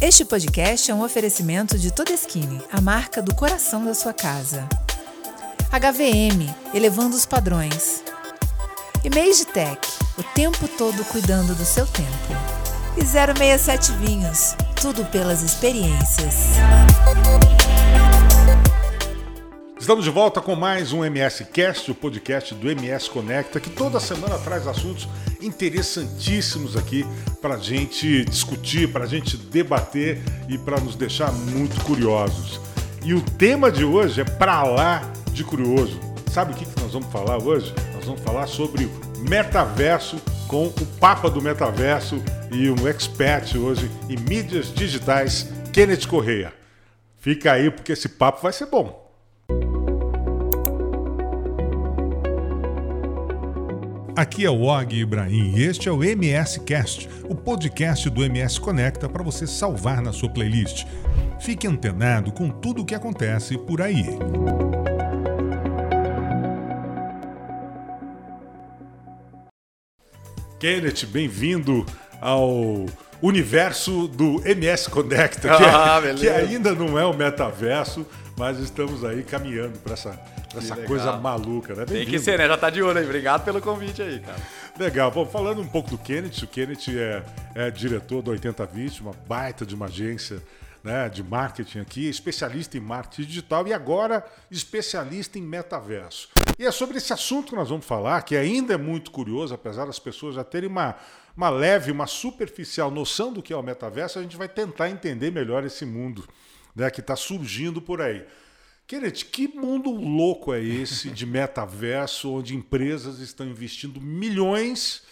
Este podcast é um oferecimento de Todeskine, a marca do coração da sua casa. HVM, elevando os padrões. E Tech, o tempo todo cuidando do seu tempo. E 067 Vinhos, tudo pelas experiências. Estamos de volta com mais um MS Cast, o podcast do MS Conecta, que toda semana traz assuntos interessantíssimos aqui para a gente discutir, para a gente debater e para nos deixar muito curiosos. E o tema de hoje é para lá de curioso. Sabe o que nós vamos falar hoje? Nós vamos falar sobre metaverso com o Papa do Metaverso e um expert hoje em mídias digitais, Kenneth Correia. Fica aí porque esse papo vai ser bom. Aqui é o Og Ibrahim e este é o MS Cast, o podcast do MS Conecta para você salvar na sua playlist. Fique antenado com tudo o que acontece por aí. Kenneth, bem-vindo ao universo do MS Conecta, que, é- Ah, que ainda não é o metaverso, mas estamos aí caminhando para essa essa legal. coisa maluca, né? Tem que ser, né? Já tá de olho aí. Obrigado pelo convite aí, cara. Legal. Bom, falando um pouco do Kenneth, o Kenneth é, é diretor do 8020, uma baita de uma agência né, de marketing aqui, especialista em marketing digital e agora especialista em metaverso. E é sobre esse assunto que nós vamos falar, que ainda é muito curioso, apesar das pessoas já terem uma, uma leve, uma superficial noção do que é o metaverso, a gente vai tentar entender melhor esse mundo né, que está surgindo por aí. Kenneth, que mundo louco é esse de metaverso, onde empresas estão investindo milhões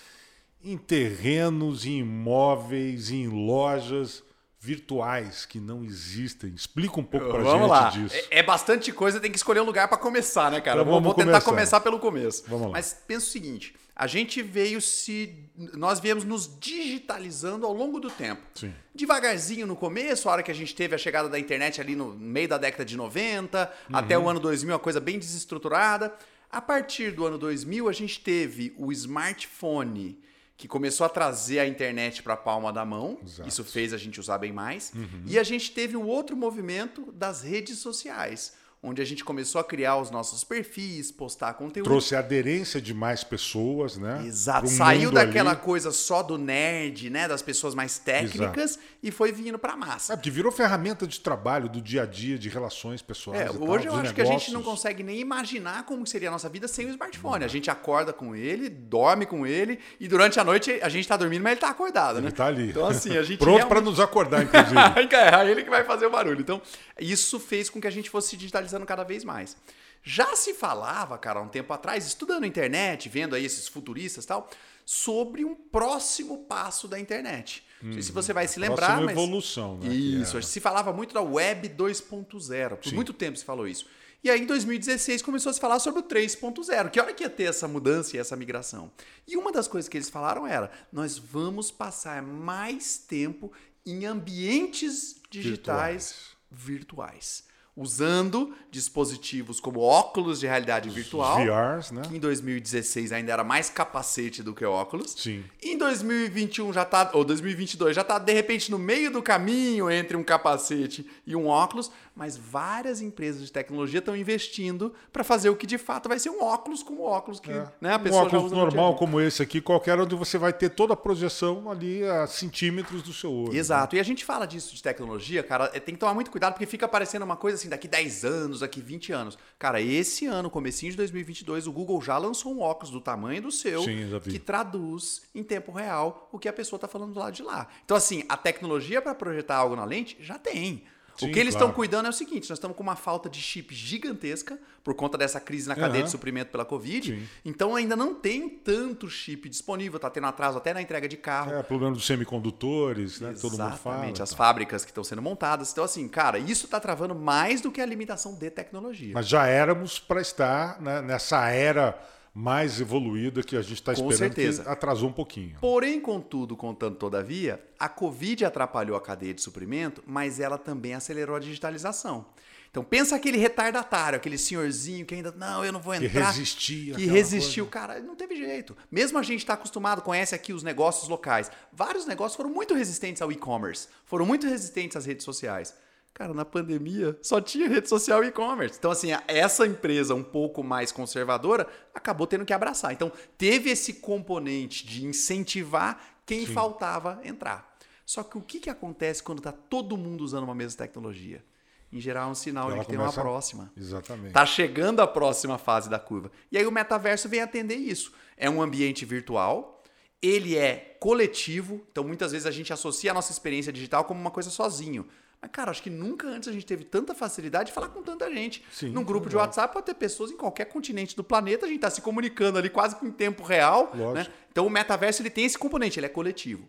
em terrenos, em imóveis, em lojas virtuais que não existem? Explica um pouco pra vamos gente lá. disso. É, é, bastante coisa, tem que escolher um lugar para começar, né, cara? Então, vou, vamos vou tentar começar. começar pelo começo. Vamos lá. Mas pensa o seguinte: a gente veio se. Nós viemos nos digitalizando ao longo do tempo. Sim. Devagarzinho no começo, a hora que a gente teve a chegada da internet ali no meio da década de 90, até Uhum. o ano 2000, uma coisa bem desestruturada. A partir do ano 2000, a gente teve o smartphone, que começou a trazer a internet para a palma da mão. Exato. Uhum. Isso fez a gente usar bem mais. E a gente teve o outro movimento das redes sociais, onde a gente começou a criar os nossos perfis, postar conteúdo. Trouxe aderência de mais pessoas, né? Exato. Saiu daquela ali. coisa só do nerd, né? Das pessoas mais técnicas e foi vindo pra É, massa. porque virou ferramenta de trabalho do dia a dia, de relações pessoais. É, e tal, hoje eu acho que a gente não negócios. consegue nem imaginar como seria a nossa vida sem o smartphone. A gente acorda com ele, dorme com ele e durante a noite a gente tá dormindo, mas ele tá acordado, né? Ele tá ali. Então assim, a gente Pronto para realmente- nos acordar, inclusive. é ele que vai fazer o barulho. Então, isso fez com que a gente fosse se digitalizando cada vez mais. Já se falava, cara, há um tempo atrás, estudando a internet, vendo aí esses futuristas e tal, sobre um próximo passo da internet. Não sei se você vai se lembrar, Próxima mas... evolução, né? Isso, é. se falava muito da Web 2.0. Por Sim. muito tempo se falou isso. E aí, em 2016, começou a se falar sobre o 3.0. Que hora que ia ter essa mudança e essa migração? E uma das coisas que eles falaram era: nós vamos passar mais tempo em ambientes digitais virtuais. Usando dispositivos como óculos de realidade virtual. VRs, né? Que em 2016 ainda era mais capacete do que óculos. Sim. Em 2021 já tá, ou 2022 já tá de repente no meio do caminho entre um capacete e um óculos, mas várias empresas de tecnologia estão investindo para fazer o que de fato vai ser um óculos como óculos que né, a um pessoa já óculos normal como esse aqui, qualquer onde você vai ter toda a projeção ali a centímetros do seu olho. Exato. E a gente fala disso de tecnologia, cara, é, tem que tomar muito cuidado porque fica parecendo uma coisa assim, daqui 10 anos, daqui 20 anos. Cara, esse ano, comecinho de 2022, o Google já lançou um óculos do tamanho do seu Sim, que traduz em tempo real o que a pessoa tá falando do lado de lá. Então assim, a tecnologia para projetar algo na lente já tem. Sim, o que eles claro. estão cuidando é o seguinte: nós estamos com uma falta de chip gigantesca por conta dessa crise na cadeia Aham. de suprimento pela Covid. Sim. Então ainda não tem tanto chip disponível, tá tendo atraso até na entrega de carro. É, problema dos semicondutores, né? que Todo mundo fala. Exatamente, as tá. fábricas que estão sendo montadas. Então, assim, cara, isso está travando mais do que a limitação de tecnologia. Mas já éramos para estar né, nessa era mais evoluída que a gente está Com esperando, certeza. que atrasou um pouquinho. Porém, contudo, contando todavia, a Covid atrapalhou a cadeia de suprimento, mas ela também acelerou a digitalização. Então pensa aquele retardatário, aquele senhorzinho que ainda, não, eu não vou entrar. Que resistia. Que resistiu, coisa. cara, não teve jeito. Mesmo a gente está acostumado, conhece aqui os negócios locais. Vários negócios foram muito resistentes ao e-commerce, foram muito resistentes às redes sociais. Cara, na pandemia só tinha rede social e e-commerce. Então, assim, essa empresa um pouco mais conservadora acabou tendo que abraçar. Então, teve esse componente de incentivar quem Sim. faltava entrar. Só que o que, que acontece quando está todo mundo usando uma mesma tecnologia? Em geral, é um sinal de que tem uma próxima. Exatamente. Está chegando a próxima fase da curva. E aí o metaverso vem atender isso. É um ambiente virtual, ele é coletivo, então muitas vezes a gente associa a nossa experiência digital como uma coisa sozinho. Mas, cara, acho que nunca antes a gente teve tanta facilidade de falar com tanta gente. Sim, Num grupo de WhatsApp pode ter pessoas em qualquer continente do planeta, a gente está se comunicando ali quase em tempo real. Né? Então o metaverso ele tem esse componente, ele é coletivo.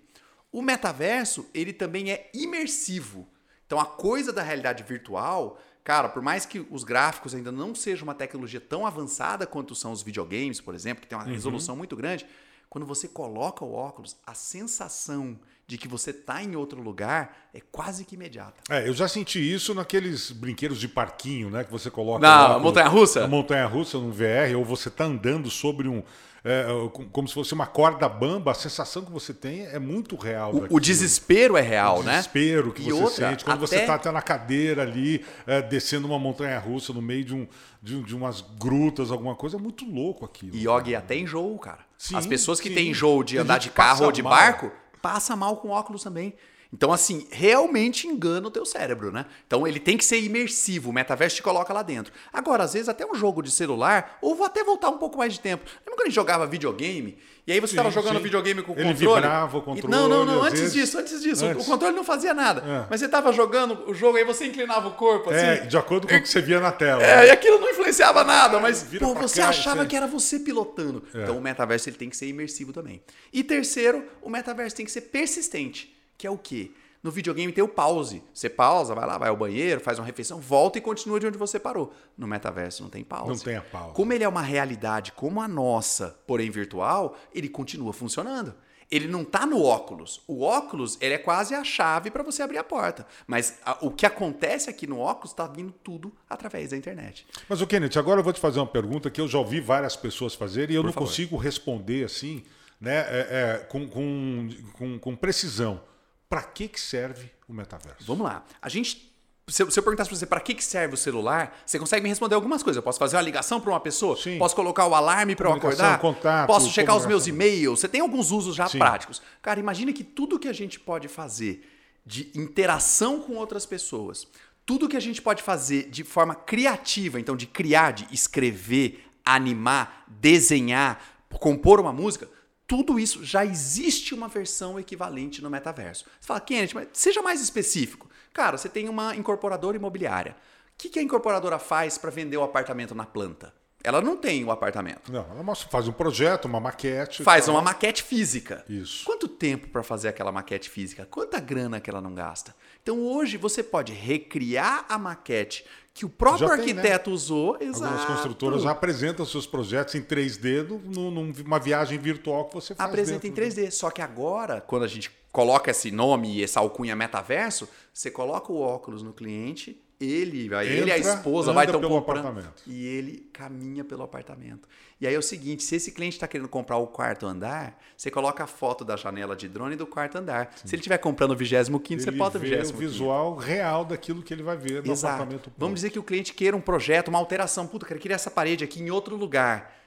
O metaverso, ele também é imersivo. Então a coisa da realidade virtual, cara, por mais que os gráficos ainda não sejam uma tecnologia tão avançada quanto são os videogames, por exemplo, que tem uma uhum. resolução muito grande, quando você coloca o óculos, a sensação de que você está em outro lugar é quase que imediata. É, eu já senti isso naqueles brinquedos de parquinho, né? Que você coloca. Na montanha-russa? Na montanha-russa, no VR, ou você está andando sobre um. É, como se fosse uma corda bamba, a sensação que você tem é muito real. O, o desespero é real, o né? O desespero que e você outra, sente quando até... você está até na cadeira ali, é, descendo uma montanha russa no meio de, um, de, de, umas grutas, alguma coisa, é muito louco aquilo. E Og até enjoo, cara. Sim, As pessoas que sim. têm enjoo de andar de carro ou de mal. barco passa mal com óculos também. Então, assim, realmente engana o teu cérebro, né? Então, ele tem que ser imersivo. O metaverso te coloca lá dentro. Agora, às vezes, até um jogo de celular, ou vou até voltar um pouco mais de tempo. Lembra quando a gente jogava videogame? E aí você estava jogando sim. videogame com o controle? Ele vibrava o controle. E, não, não, não. Antes vezes... disso, antes disso. Antes. O controle não fazia nada. É. Mas você estava jogando o jogo, aí você inclinava o corpo, assim. É, de acordo com o que você via na tela. É, né? e aquilo não influenciava nada, mas pô, você cá, achava que era você pilotando. É. Então, o metaverso ele tem que ser imersivo também. E terceiro, o metaverso tem que ser persistente. Que é o quê? No videogame tem o pause. Você pausa, vai lá, vai ao banheiro, faz uma refeição, volta e continua de onde você parou. No metaverso não tem pause. Não tem a pausa. Como ele é uma realidade como a nossa, porém virtual, ele continua funcionando. Ele não está no óculos. O óculos ele é quase a chave para você abrir a porta. Mas a, o que acontece aqui no óculos está vindo tudo através da internet. Mas o Kenneth, agora eu vou te fazer uma pergunta que eu já ouvi várias pessoas fazerem e eu Por não favor. consigo responder assim, né, é, é, com, com, com, com precisão para que, que serve o metaverso? Vamos lá. A gente se eu, se eu perguntasse para você para que, que serve o celular, você consegue me responder algumas coisas. Eu posso fazer uma ligação para uma pessoa? Sim. Posso colocar o alarme para eu acordar? Contato, posso checar os meus e-mails? Você tem alguns usos já Sim. práticos. Cara, imagine que tudo que a gente pode fazer de interação com outras pessoas, tudo que a gente pode fazer de forma criativa, então de criar, de escrever, animar, desenhar, compor uma música, tudo isso já existe uma versão equivalente no metaverso. Você fala, Kenneth, mas seja mais específico. Cara, você tem uma incorporadora imobiliária. O que, a incorporadora faz para vender o apartamento na planta? Ela não tem o apartamento. Não, ela faz um projeto, uma maquete. Faz uma maquete física. Isso. Quanto tempo para fazer aquela maquete física? Quanta grana que ela não gasta? Então hoje você pode recriar a maquete que o próprio já arquiteto tem, né? usou. Exato. Algumas construtoras apresentam seus projetos em 3D numa viagem virtual que você faz. Apresenta em 3D. Só que agora, quando a gente coloca esse nome e essa alcunha metaverso, você coloca o óculos no cliente ele, Entra, ele e a esposa vai estar comprando apartamento. e ele caminha pelo apartamento. E aí é o seguinte, se esse cliente está querendo comprar o quarto andar, você coloca a foto da janela de drone do quarto andar. Sim. Se ele estiver comprando o 25 quinto, você bota o 25 o visual real daquilo que ele vai ver no Exato. apartamento. Pronto. Vamos dizer que o cliente queira um projeto, uma alteração. Puta, eu queria essa parede aqui em outro lugar.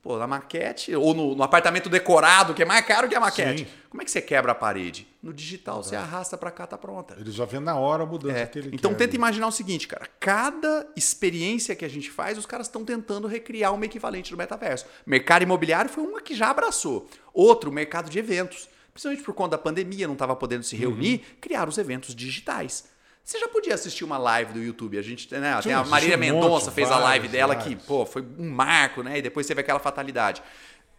Pô, na maquete, ou no, no, apartamento decorado, que é mais caro que a maquete. Sim. Como é que você quebra a parede? No digital, Exato. você arrasta para cá, tá pronta. Ele já vê na hora a mudança é. que ele Então quer. tenta imaginar o seguinte, cara. Cada experiência que a gente faz, os caras estão tentando recriar uma equivalente do metaverso. Mercado imobiliário foi uma que já abraçou. Outro, mercado de eventos. Principalmente por conta da pandemia, não estava podendo se reunir, uhum. criaram os eventos digitais. Você já podia assistir uma live do YouTube. A gente né, tem a Marília Mendonça fez a live dela vários. que, pô, foi um marco, né? E depois teve aquela fatalidade.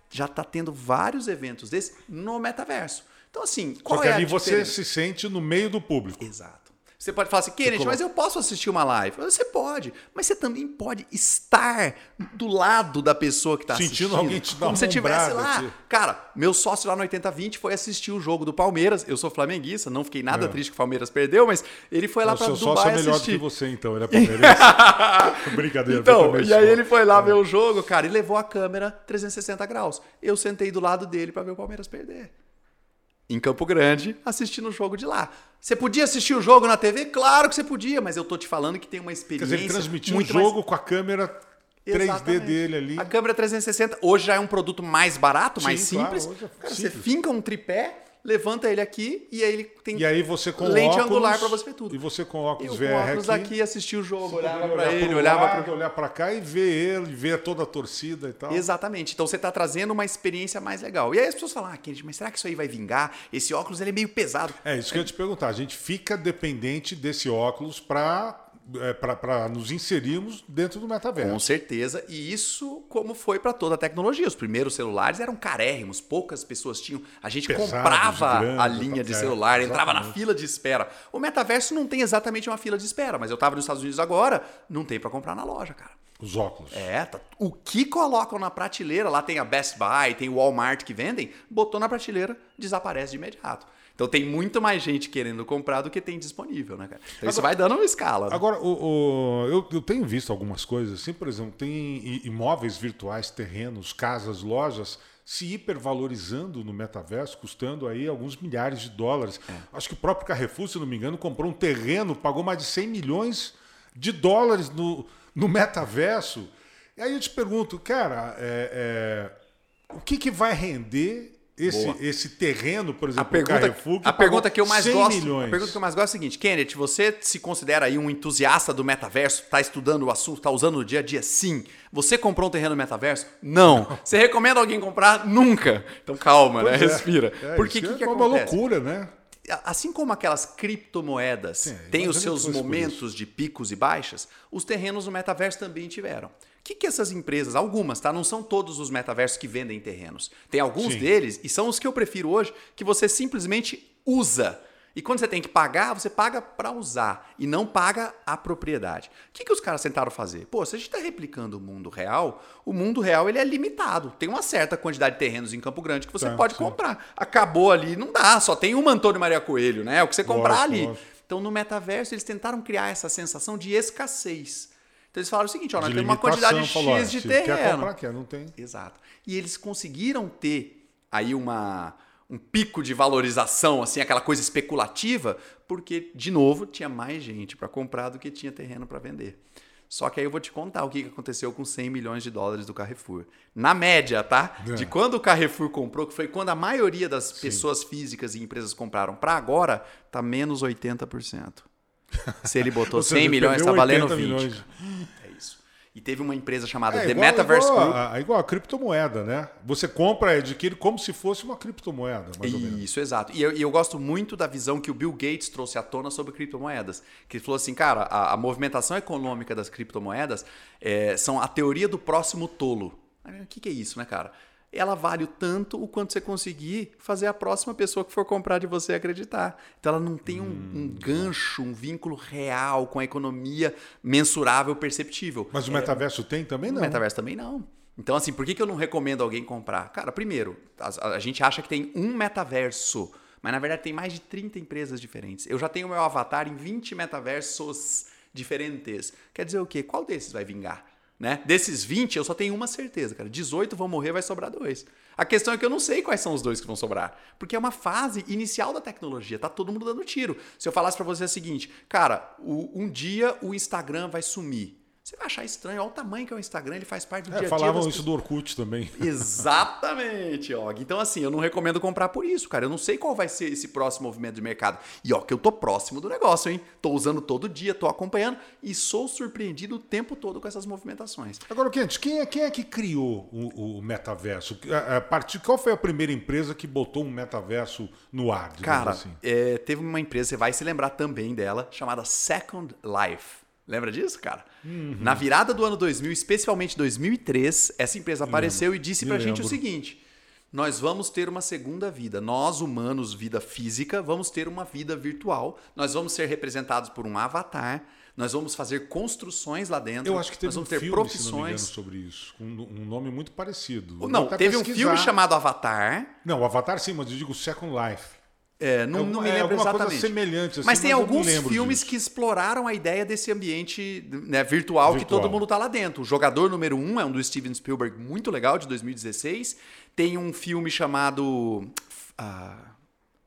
Já está tendo vários eventos desses no metaverso. Então, assim, qual Só que é ali você se sente no meio do público. Exato. Você pode falar assim, Kenneth, mas eu posso assistir uma live. Você pode, mas você também pode estar do lado da pessoa que está Sentindo assistindo. alguém te dar Como se você estivesse lá. assim. Cara, meu sócio lá no 8020 foi assistir o jogo do Palmeiras. Eu sou flamenguista, não fiquei nada É. triste que o Palmeiras perdeu, mas ele foi lá para seu Dubai sócio é melhor assistir. do que você, então. Ele é palmeirense. Brincadeira. Então, e aí ele foi lá ver o jogo, cara, e levou a câmera 360 graus. Eu sentei do lado dele pra ver o Palmeiras perder. Em Campo Grande, assistindo o jogo de lá. Você podia assistir o jogo na TV? Claro que você podia, mas eu tô te falando que tem uma Quer experiência dizer, ele transmitiu o muito mais- jogo com a câmera 3D Exatamente. dele ali. A câmera 360 hoje já é um produto mais barato, mais Sim, claro, simples. hoje é Cara, você finca um tripé, levanta ele aqui e aí ele tem E aí você com lente óculos, angular pra você ver tudo. E você com óculos Eu VR com óculos aqui. aqui assistir o jogo, olhava pra ele, pro olhava pra olhar pra cá e ver ele, ver toda a torcida e tal. Exatamente. Então você está trazendo uma experiência mais legal. E aí as pessoas falam, ah, Kennedy, mas será que isso aí vai vingar? Esse óculos ele é meio pesado. É isso que eu ia te perguntar. A gente fica dependente desse óculos para para nos inserirmos dentro do Com metaverso. certeza. E isso como foi para toda a tecnologia. Os primeiros celulares eram carérrimos, poucas pessoas tinham. A gente Pesados, comprava grandes, a linha de é, celular, entrava na fila de espera. O metaverso não tem exatamente uma fila de espera, mas eu estava nos Estados Unidos agora, não tem para comprar na loja, cara. Os óculos. É, tá- o que colocam na prateleira, lá tem a Best Buy, tem o Walmart que vendem, botou na prateleira, desaparece de imediato. Então tem muito mais gente querendo comprar do que tem disponível, né, cara? Então isso vai dando uma escala. né? Agora, o, o- eu, eu tenho visto algumas coisas assim, por exemplo, tem imóveis virtuais, terrenos, casas, lojas se hipervalorizando no metaverso, custando aí alguns milhares de dólares. É. Acho que o próprio Carrefour, se não me engano, comprou um terreno, pagou mais de 100 milhões de dólares no, no metaverso. E aí eu te pergunto, cara, é- é, o que, que vai render esse, Boa. esse terreno, por A exemplo, pergunta, o Carrefour, que a pergunta que eu mais 100 gosto, milhões? a pergunta que eu mais gosto é a seguinte, Kenneth, você se considera aí um entusiasta do metaverso? Está estudando o assunto, está usando no dia a dia? Sim. Você comprou um terreno no metaverso? Não. Você recomenda alguém comprar? Nunca. Então calma, né? Pois é. Respira. É, Porque que, que é uma acontece? loucura, né? Assim como aquelas criptomoedas Sim, têm os seus que momentos de picos e baixas, os terrenos no metaverso também tiveram. O que, que essas empresas, algumas, tá? Não são todos os metaversos que vendem terrenos. Tem alguns Sim. deles, e são os que eu prefiro hoje, que você simplesmente usa. E quando você tem que pagar, você paga para usar e não paga a propriedade. O que, que os caras tentaram fazer? Pô, se a gente está replicando o mundo real, o mundo real ele é limitado. Tem uma certa quantidade de terrenos em Campo Grande que você Tá, pode sim. comprar. Acabou ali, não dá. Só tem uma Antônio Maria Coelho, né? É o que você comprar Lógico, ali. lógico. Então, no metaverso, eles tentaram criar essa sensação de escassez. Então, eles falaram o seguinte: ó, nós temos uma quantidade X falou, ó, de se Quer terreno. comprar, quer, não tem. Exato. E eles conseguiram ter aí uma, um pico de valorização, assim, aquela coisa especulativa, porque, de novo, tinha mais gente para comprar do que tinha terreno para vender. Só que aí eu vou te contar o que aconteceu com 100 milhões de dólares do Carrefour. Na média, tá? É. De quando o Carrefour comprou, que foi quando a maioria das pessoas físicas e empresas compraram, para agora, tá menos 80%. Se ele botou Ou seja, 100 ele milhões, perdeu tá valendo 80 20. milhões. É isso. E teve uma empresa chamada É The igual, Metaverse igual, Group. a, igual a criptomoeda, né? Você compra e adquire como se fosse uma criptomoeda, mais ou menos. Isso, exato. E eu, eu gosto muito da visão que o Bill Gates trouxe à tona sobre criptomoedas. Que ele falou assim, cara, a, a movimentação econômica das criptomoedas é, são a teoria do próximo tolo. O que, que é isso, né, cara? Ela vale o tanto o quanto você conseguir fazer a próxima pessoa que for comprar de você acreditar. Então ela não tem um, um gancho, um vínculo real com a economia mensurável, perceptível. Mas o É, metaverso tem também não. metaverso também não. Então, assim, por que, que eu não recomendo alguém comprar? Cara, primeiro, a, a gente acha que tem um metaverso, mas na verdade tem mais de 30 empresas diferentes. Eu já tenho meu avatar em 20 metaversos diferentes. Quer dizer o quê? Qual desses vai vingar? Né? Desses 20, eu só tenho uma certeza, cara. 18 vão morrer, vai sobrar dois. A questão é que eu não sei quais são os dois que vão sobrar. Porque é uma fase inicial da tecnologia, tá todo mundo dando tiro. Se eu falasse pra você o seguinte, cara, um dia o Instagram vai sumir. Você vai achar estranho, olha o tamanho que é o Instagram, ele faz parte do É, dia a dia. falavam isso do Orkut também. Exatamente, Og. Então, assim, eu não recomendo comprar por isso, cara. Eu não sei qual vai ser esse próximo movimento de mercado. E ó, que eu tô próximo do negócio, hein? Tô usando todo dia, tô acompanhando e sou surpreendido o tempo todo com essas movimentações. Agora, Kent, quem é, quem é que criou o, o metaverso? A, a partir, qual foi a primeira empresa que botou um metaverso no ar? Cara, assim? é, teve uma empresa, você vai se lembrar também dela, chamada Second Life. Lembra disso, cara? Uhum. Na virada do ano 2000, especialmente 2003, essa empresa apareceu e disse pra gente o lembro. seguinte: nós vamos ter uma segunda vida. Nós, humanos, vida física, vamos ter uma vida virtual. Nós vamos ser representados por um avatar. Nós vamos fazer construções lá dentro. Eu acho que teve nós um vamos ter filme, profissões. se não sobre isso, com um nome muito parecido. Não, teve um pesquisar. filme chamado Avatar. Não, o Avatar sim, mas eu digo Second Life. É, não, É não me é lembro coisa exatamente. semelhante assim, mas tem alguns filmes disso. que exploraram a ideia desse ambiente né, virtual, que Virtual. todo mundo tá lá dentro. O Jogador Número 1 um é um do Steven Spielberg muito legal, de 2016. Tem um filme chamado... Ah,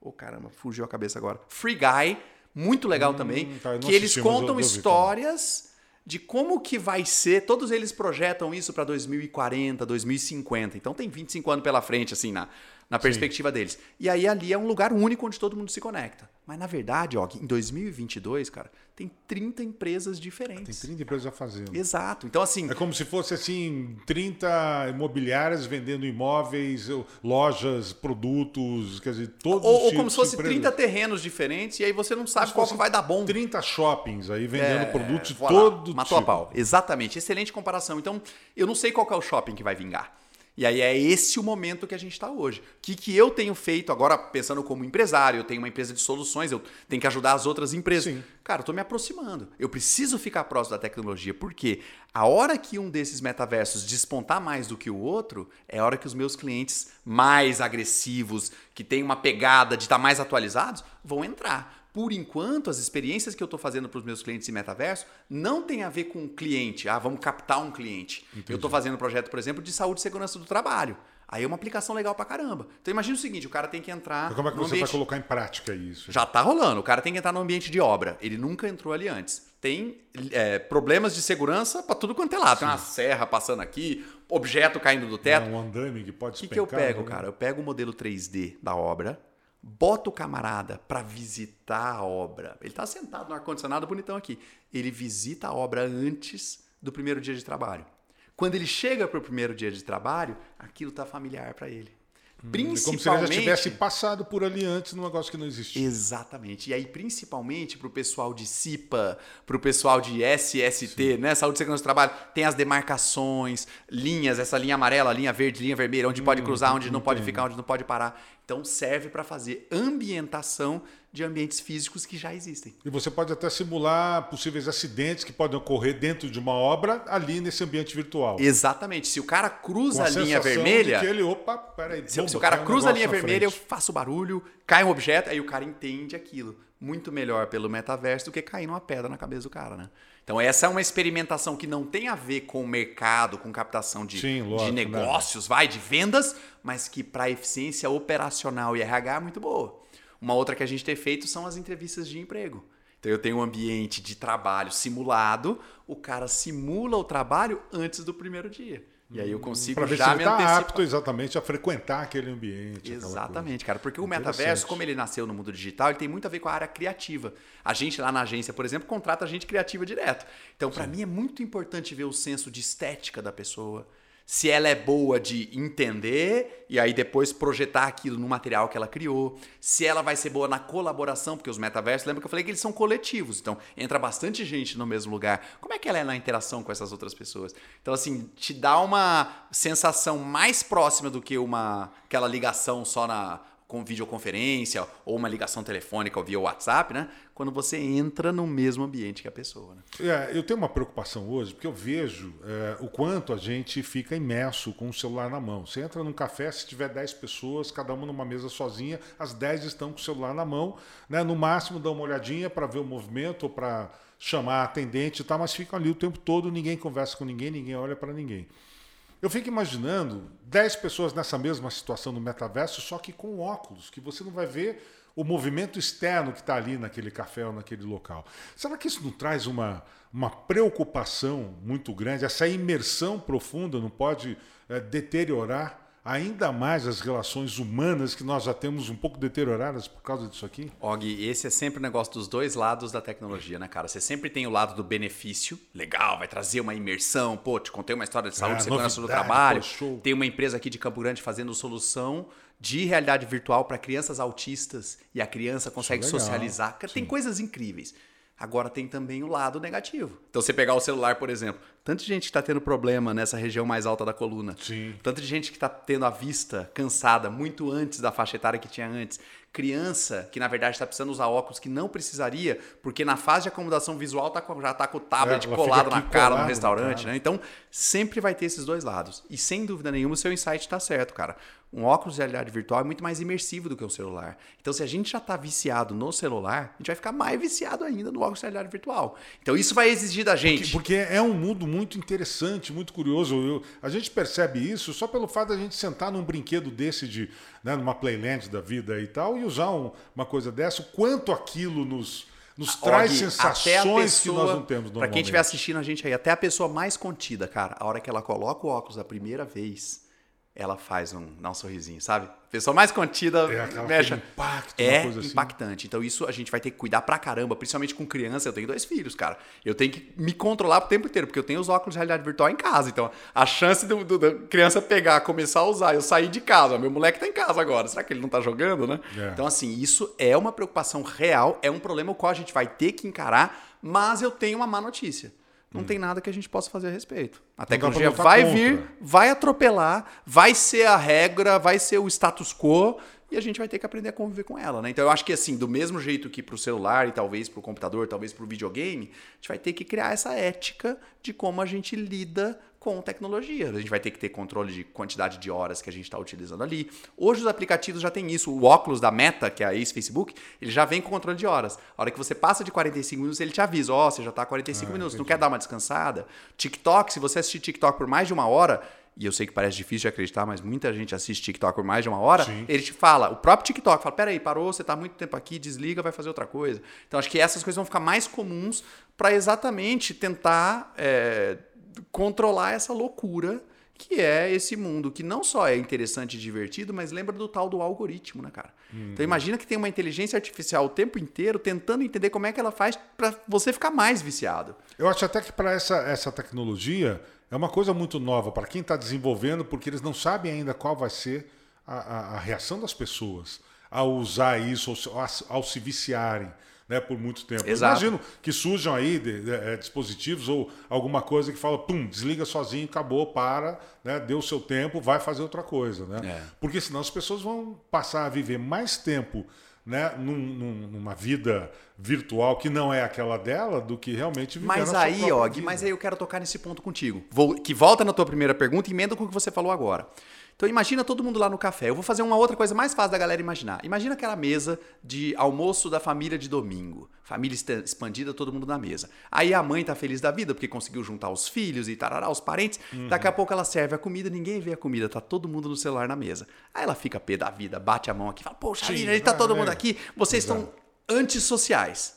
oh, caramba, fugiu a cabeça agora. Free Guy, muito legal também. tá, que eles contam histórias de como que vai ser. Todos eles projetam isso para 2040, 2050. Então tem 25 anos pela frente, assim, na, na perspectiva deles. E aí ali é um lugar único onde todo mundo se conecta. Mas na verdade, ó, em 2022, cara, tem 30 empresas Tem diferentes. 30 empresas fazendo. Exato. Então, assim, É como se fosse assim, 30 imobiliárias vendendo imóveis, lojas, produtos, quer dizer, todos ou, os ou como se de fosse empresas. 30 terrenos diferentes e aí você não sabe qual que vai dar bom. 30 shoppings aí vendendo É, produtos de voilà, todo Matou tipo. a pau. Exatamente. Excelente comparação. Então, eu não sei qual é o shopping que vai vingar. E aí é esse o momento que a gente está hoje. O que, que eu tenho feito agora, pensando como empresário, eu tenho uma empresa de soluções, eu tenho que ajudar as outras empresas. Sim. Cara, eu tô me aproximando. Eu preciso ficar próximo da tecnologia, porque a hora que um desses metaversos despontar mais do que o outro, é a hora que os meus clientes mais agressivos, que têm uma pegada de estar mais atualizados, vão entrar. Por enquanto, as experiências que eu estou fazendo para os meus clientes em metaverso não tem a ver com o cliente. Ah, vamos captar um cliente. Eu estou fazendo um projeto, por exemplo, de saúde e segurança do trabalho. Aí é uma aplicação legal pra caramba. Então imagina o seguinte, o cara tem que entrar Mas como é que você vai ambiente... colocar em prática isso? Já tá rolando. O cara tem que entrar no ambiente de obra. Ele nunca entrou ali antes. Tem é, problemas de segurança pra tudo quanto é lado. Tem uma serra passando aqui, objeto caindo do teto. É um andame que pode O que, que eu pego, né? cara? Eu pego o modelo 3D da obra, boto o camarada pra visitar a obra. Ele tá sentado no ar-condicionado bonitão aqui. Ele visita a obra antes do primeiro dia de trabalho. Quando ele chega pro primeiro dia de trabalho, aquilo tá familiar pra ele. É como se ele já Principalmente. tivesse passado por ali antes num negócio que não existia. Exatamente. E aí, principalmente para o pessoal de CIPA, para o pessoal de SST, né? Saúde Segurança do Trabalho, tem as demarcações, linhas, essa linha amarela, linha verde, linha vermelha, onde Hum, pode cruzar, onde não pode ficar, onde não pode parar. Então, serve para fazer ambientação de ambientes físicos que já existem. E você pode até simular possíveis acidentes que podem ocorrer dentro de uma obra ali nesse ambiente virtual. Exatamente. Se o cara cruza Com a linha vermelha. Ele, opa, peraí. Se, bomba, se o cara um cruza a linha vermelha, eu faço barulho, cai um objeto, aí o cara entende aquilo. Muito melhor pelo metaverso do que cair numa pedra na cabeça do cara, né? Então essa é uma experimentação que não tem a ver com o mercado, com captação de, Sim, lógico, de né? negócios, vai, de vendas, mas que para eficiência operacional e RH é muito boa. Uma outra que a gente tem feito são as entrevistas de emprego. Então eu tenho um ambiente de trabalho simulado, o cara simula o trabalho antes do primeiro dia. E aí eu consigo Para ver se já ele me está antecipar. apto exatamente a frequentar aquele ambiente. Exatamente, cara. Porque o metaverso, como ele nasceu no mundo digital, ele tem muito a ver com a área criativa. A gente lá na agência, por exemplo, contrata gente criativa direto. Então, para mim, é muito importante ver o senso de estética da pessoa. Se ela é boa de entender e aí depois projetar aquilo no material que ela criou. Se ela vai ser boa na colaboração, porque os metaversos, lembra que eu falei que eles são coletivos. Então, entra bastante gente no mesmo lugar. Como é que ela é na interação com essas outras pessoas? Então, assim, te dá uma sensação mais próxima do que uma aquela ligação só na com videoconferência ou uma ligação telefônica ou via WhatsApp, né? Quando você entra no mesmo ambiente que a pessoa, né? É, eu tenho uma preocupação hoje, porque eu vejo é, o quanto a gente fica imerso com o celular na mão. Você entra num café, se tiver 10 pessoas, cada uma numa mesa sozinha, as 10 estão com o celular na mão, né? no máximo dão uma olhadinha para ver o movimento ou para chamar a atendente e tal, mas ficam ali o tempo todo, ninguém conversa com ninguém, ninguém olha para ninguém. Eu fico imaginando 10 pessoas nessa mesma situação no metaverso, só que com óculos, que você não vai ver o movimento externo que está ali naquele café ou naquele local. Será que isso não traz uma, uma preocupação muito grande? Essa imersão profunda não pode eh, deteriorar ainda mais as relações humanas que nós já temos um pouco deterioradas por causa disso aqui? Og, esse é sempre o negócio dos dois lados da tecnologia, né, cara? Você sempre tem o lado do benefício, legal, vai trazer uma imersão, pô, te contei uma história de saúde Ah, e segurança do trabalho. pô. Tem uma empresa aqui de Campo Grande fazendo solução de realidade virtual para crianças autistas e a criança consegue legal. socializar. Cara, Tem coisas incríveis. Agora tem também o lado negativo. Então, você pegar o celular, por exemplo, tanta gente que está tendo problema nessa região mais alta da coluna. Sim. Tanta gente que está tendo a vista cansada muito antes da faixa etária que tinha antes. Criança que, na verdade, está precisando usar óculos que não precisaria, porque na fase de acomodação visual tá com- já está com o tablet É, colado na cara colado no restaurante, cara. né? Então, sempre vai ter esses dois lados. E sem dúvida nenhuma, o seu insight está certo, cara. Um óculos de realidade virtual é muito mais imersivo do que um celular. Então, se a gente já está viciado no celular, a gente vai ficar mais viciado ainda no óculos de realidade virtual. Então, isso vai exigir da gente. Porque é um mundo muito interessante, muito curioso. Eu- a gente percebe isso só pelo fato da gente sentar num brinquedo desse de, né, numa Playland da vida e tal, e usar um- uma coisa dessa, o quanto aquilo nos, nos traz Og, sensações que nós não temos normalmente. quem estiver assistindo a gente aí, até a pessoa mais contida, cara, a hora que ela coloca o óculos a primeira vez, ela faz um, dá um sorrisinho, sabe? Pessoa mais contida É mexe. impacto, é coisa assim. impactante. Então isso a gente vai ter que cuidar pra caramba, principalmente com criança. Eu tenho dois filhos, cara. Eu tenho que me controlar o tempo inteiro, porque eu tenho os óculos de realidade virtual em casa. Então a chance do, do- da criança pegar, começar a usar, eu sair de casa. Meu moleque tá em casa agora. Será que ele não tá jogando, né? É. Então assim, isso é uma preocupação real, é um problema o qual a gente vai ter que encarar, mas eu tenho uma má notícia. Não tem nada que a gente possa fazer a respeito. A tecnologia vai contra. vir, vai atropelar, vai ser a regra, vai ser o status quo e a gente vai ter que aprender a conviver com ela, né? Então eu acho que assim, do mesmo jeito que para o celular e talvez para o computador, talvez para o videogame, a gente vai ter que criar essa ética de como a gente lida com tecnologia. A gente vai ter que ter controle de quantidade de horas que a gente está utilizando ali. Hoje os aplicativos já têm isso. O óculos da Meta, que é a ex-Facebook, ele já vem com controle de horas. A hora que você passa de 45 minutos, ele te avisa, ó, você já está 45 Ah, minutos, não entendi. quer dar uma descansada? TikTok, se você assistir TikTok por mais de uma hora, e eu sei que parece difícil de acreditar, mas muita gente assiste TikTok por mais de uma hora, Sim. ele te fala, o próprio TikTok fala, peraí, parou, você tá muito tempo aqui, desliga, vai fazer outra coisa. Então acho que essas coisas vão ficar mais comuns para exatamente tentar é, controlar essa loucura que é esse mundo que não só é interessante e divertido, mas lembra do tal do algoritmo, né, cara? Então imagina que tem uma inteligência artificial o tempo inteiro tentando entender como é que ela faz para você ficar mais viciado. Eu acho até que para essa, essa tecnologia é uma coisa muito nova para quem está desenvolvendo, porque eles não sabem ainda qual vai ser a, a- a reação das pessoas ao usar isso, ao, ao se viciarem. Né, por muito tempo. Imagino que surjam aí de- de- eh, dispositivos ou alguma coisa que fala, pum, desliga sozinho, acabou, para, né, deu o seu tempo, vai fazer outra coisa. Né? É. Porque senão as pessoas vão passar a viver mais tempo né, num- num- numa vida virtual que não é aquela dela do que realmente viver Mas aí, Og, vida. mas aí eu quero tocar nesse ponto contigo. Vou- que volta na tua primeira pergunta e emenda com o que você falou agora. Então imagina todo mundo lá no café. Eu vou fazer uma outra coisa mais fácil da galera imaginar. Imagina aquela mesa de almoço da família de domingo. Família expandida, todo mundo na mesa. Aí a mãe tá feliz da vida porque conseguiu juntar os filhos e tarará, os parentes. Daqui a pouco ela serve a comida, ninguém vê a comida, tá todo mundo no celular na mesa. Aí ela fica pé da vida, bate a mão aqui, fala: "Poxa, Sim, Aline, tá todo é. mundo aqui, vocês Exato. estão antissociais".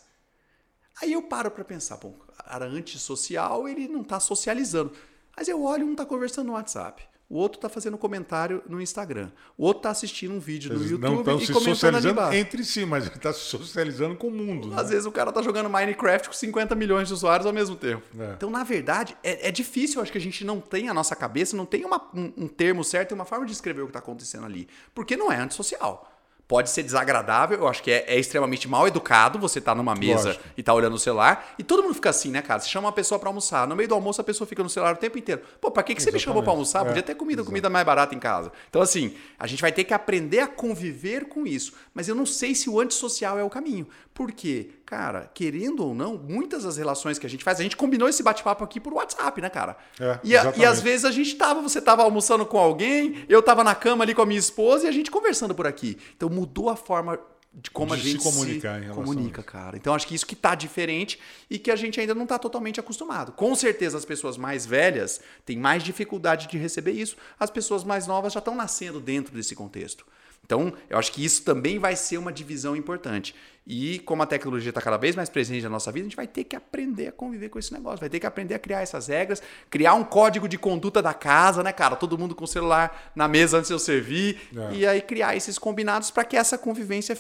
Aí eu paro pra pensar, bom, cara antissocial, ele não tá socializando. Mas eu olho, um tá conversando no WhatsApp, o outro tá fazendo comentário no Instagram, o outro tá assistindo um vídeo no Eles YouTube não e se comentando ali socializando embaixo. entre si, mas ele está se socializando com o mundo. né? Às vezes o cara tá jogando Minecraft com 50 milhões de usuários ao mesmo tempo. É. Então, na verdade, é, é difícil. Acho que a gente não tem a nossa cabeça, não tem uma- um, um termo certo e uma forma de escrever o que tá acontecendo ali. Porque não é antissocial. Pode ser desagradável, eu acho que é, é extremamente mal educado você tá numa mesa Lógico. e tá olhando o celular. E todo mundo fica assim, né, cara? Você chama uma pessoa pra almoçar. No meio do almoço, a pessoa fica no celular o tempo inteiro. Pô, pra que, que você me chamou pra almoçar? Exatamente. Podia É, ter comido exato. comida mais barata em casa. Então, assim, a gente vai ter que aprender a conviver com isso. Mas eu não sei se o antissocial é o caminho. Por quê? Cara, querendo ou não, muitas das relações que a gente faz, a gente combinou esse bate-papo aqui por WhatsApp, né, cara? É, e, a- e às vezes a gente tava, você tava almoçando com alguém, eu tava na cama ali com a minha esposa e a gente conversando por aqui. Então mudou a forma de como De a se gente comunicar em relação a comunica, cara. Então acho que isso que tá diferente e que a gente ainda não tá totalmente acostumado. Com certeza as pessoas mais velhas têm mais dificuldade de receber isso, as pessoas mais novas já estão nascendo dentro desse contexto. Então, eu acho que isso também vai ser uma divisão importante. E como a tecnologia está cada vez mais presente na nossa vida, a gente vai ter que aprender a conviver com esse negócio, vai ter que aprender a criar essas regras, criar um código de conduta da casa, né, cara? Todo mundo com o celular na mesa antes de eu servir, É. e aí criar esses combinados para que essa convivência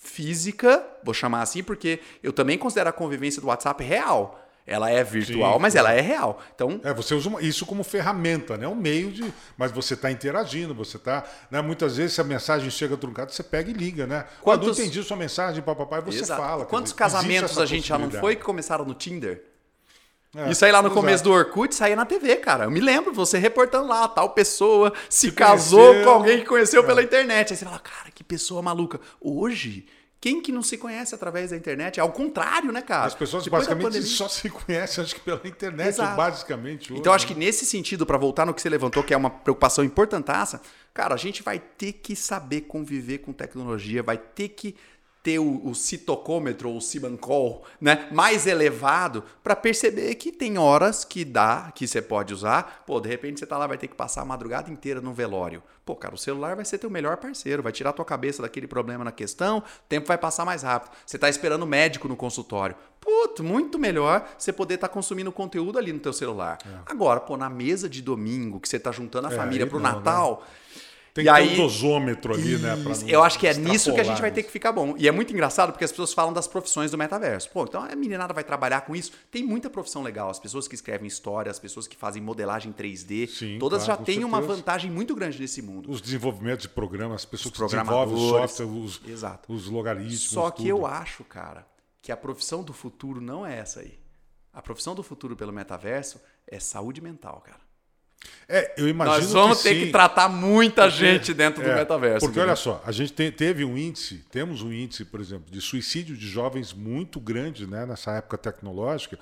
física, vou chamar assim, porque eu também considero a convivência do WhatsApp real. Ela é virtual, Sim, mas ela é real. Então, É, você usa isso como ferramenta, né? Um meio de. Mas você está interagindo, você está. Né? Muitas vezes, se a mensagem chega truncada, você pega e liga, né? Quando Quantos- não entendi sua mensagem, papapá, você exato. fala. Quantos dizer, casamentos a gente já não foi que começaram no Tinder? É, Isso aí lá no exato. começo do Orkut saía na TV, cara. Eu me lembro, você reportando lá, tal pessoa se, Se casou conheceu. com alguém que conheceu É. pela internet. Aí você fala, cara, que pessoa maluca. Hoje, quem que não se conhece através da internet? É ao contrário, né, cara? As pessoas Depois basicamente pandemia- só se conhecem, acho que pela internet, Exato. basicamente. Então, hoje, acho que né? nesse sentido, pra voltar no que você levantou, que é uma preocupação importantaça, cara, a gente vai ter que saber conviver com tecnologia, vai ter que ter o, o citocômetro ou o Simancol, né, mais elevado pra perceber que tem horas que dá, que você pode usar. Pô, de repente você tá lá, vai ter que passar a madrugada inteira no velório. Pô, cara, o celular vai ser teu melhor parceiro, vai tirar tua cabeça daquele problema na questão, o tempo vai passar mais rápido. Você tá esperando o médico no consultório. Puto, muito melhor você poder estar consumindo conteúdo ali no teu celular. Agora, pô, na mesa de domingo, que você tá juntando a É, família pro não, né? Tem e que ter aí- um dosômetro ali, né? eu acho que é nisso que a gente vai ter que ficar bom. E é muito engraçado porque as pessoas falam das profissões do metaverso. Pô, então a meninada vai trabalhar com isso. Tem muita profissão legal. As pessoas que escrevem história, as pessoas que fazem modelagem 3D, Sim, todas claro, já têm uma vantagem muito grande nesse mundo. Os desenvolvimentos de programas, as pessoas Os que desenvolvem o software, os, Exato. os logaritmos. Só que tudo. eu acho, cara, que a profissão do futuro não é essa aí. A profissão do futuro pelo metaverso é saúde mental, cara. É, eu imagino Nós vamos ter sim. que tratar muita gente dentro do É, metaverso. Porque entendeu? olha só, a gente te- teve um índice, temos um índice, por exemplo, de suicídio de jovens muito grande né, nessa época tecnológica,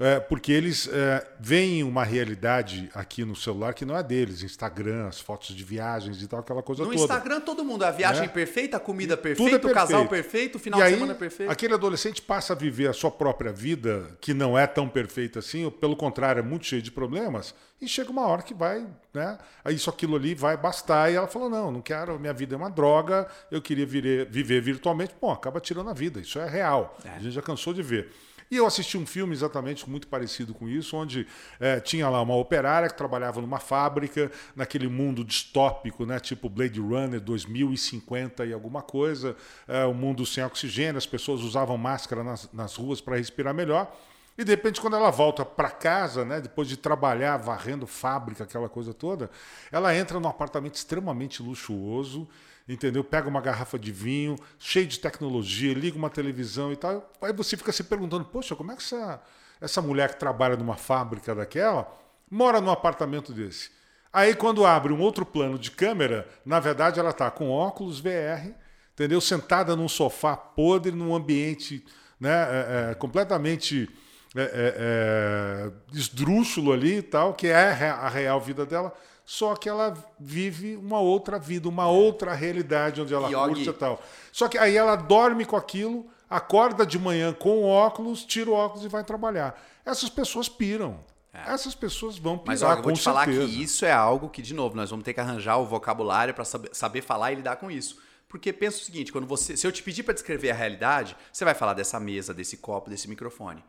é, porque eles é, veem uma realidade aqui no celular que não é deles, Instagram, as fotos de viagens e tal, aquela coisa No toda. Instagram, todo mundo. A viagem Né? perfeita, a comida é perfeita, o casal perfeito. o final e de aí, semana perfeito. aquele adolescente passa a viver a sua própria vida, que não é tão perfeita assim, ou pelo contrário, é muito cheio de problemas, e chega uma hora que vai, né? Aí isso, aquilo ali vai bastar, e ela falou: não, não quero, minha vida é uma droga, eu queria vire- viver virtualmente. Bom, acaba tirando a vida, isso é real. A gente já cansou de ver. E eu assisti um filme exatamente muito parecido com isso, onde eh, tinha lá uma operária que trabalhava numa fábrica, naquele mundo distópico, né, tipo Blade Runner 2050 e alguma coisa, eh, um mundo sem oxigênio, as pessoas usavam máscara nas, nas ruas para respirar melhor. E de repente, quando ela volta para casa, né, depois de trabalhar varrendo fábrica, aquela coisa toda, ela entra num apartamento extremamente luxuoso, entendeu? Pega uma garrafa de vinho, cheio de tecnologia, liga uma televisão e tal. Aí você fica se perguntando, poxa, como é que essa, essa mulher que trabalha numa fábrica daquela mora num apartamento desse? Aí quando abre um outro plano de câmera, na verdade ela está com óculos VR, entendeu? Sentada num sofá podre, num ambiente né, é, é, completamente é, é, é, esdrúxulo ali e tal, que é a re- a real vida dela, só que ela vive uma outra vida, uma outra realidade onde ela Yogi. curte e tal. Só que aí ela dorme com aquilo, acorda de manhã com óculos, tira o óculos e vai trabalhar. Essas pessoas piram. Essas pessoas vão pirar, Mas olha, eu com vou te falar certeza. que isso é algo que, de novo, nós vamos ter que arranjar o vocabulário para saber, saber falar e lidar com isso. Porque pensa o seguinte, quando você, se eu te pedir para descrever a realidade, você vai falar dessa mesa, desse copo, desse microfone.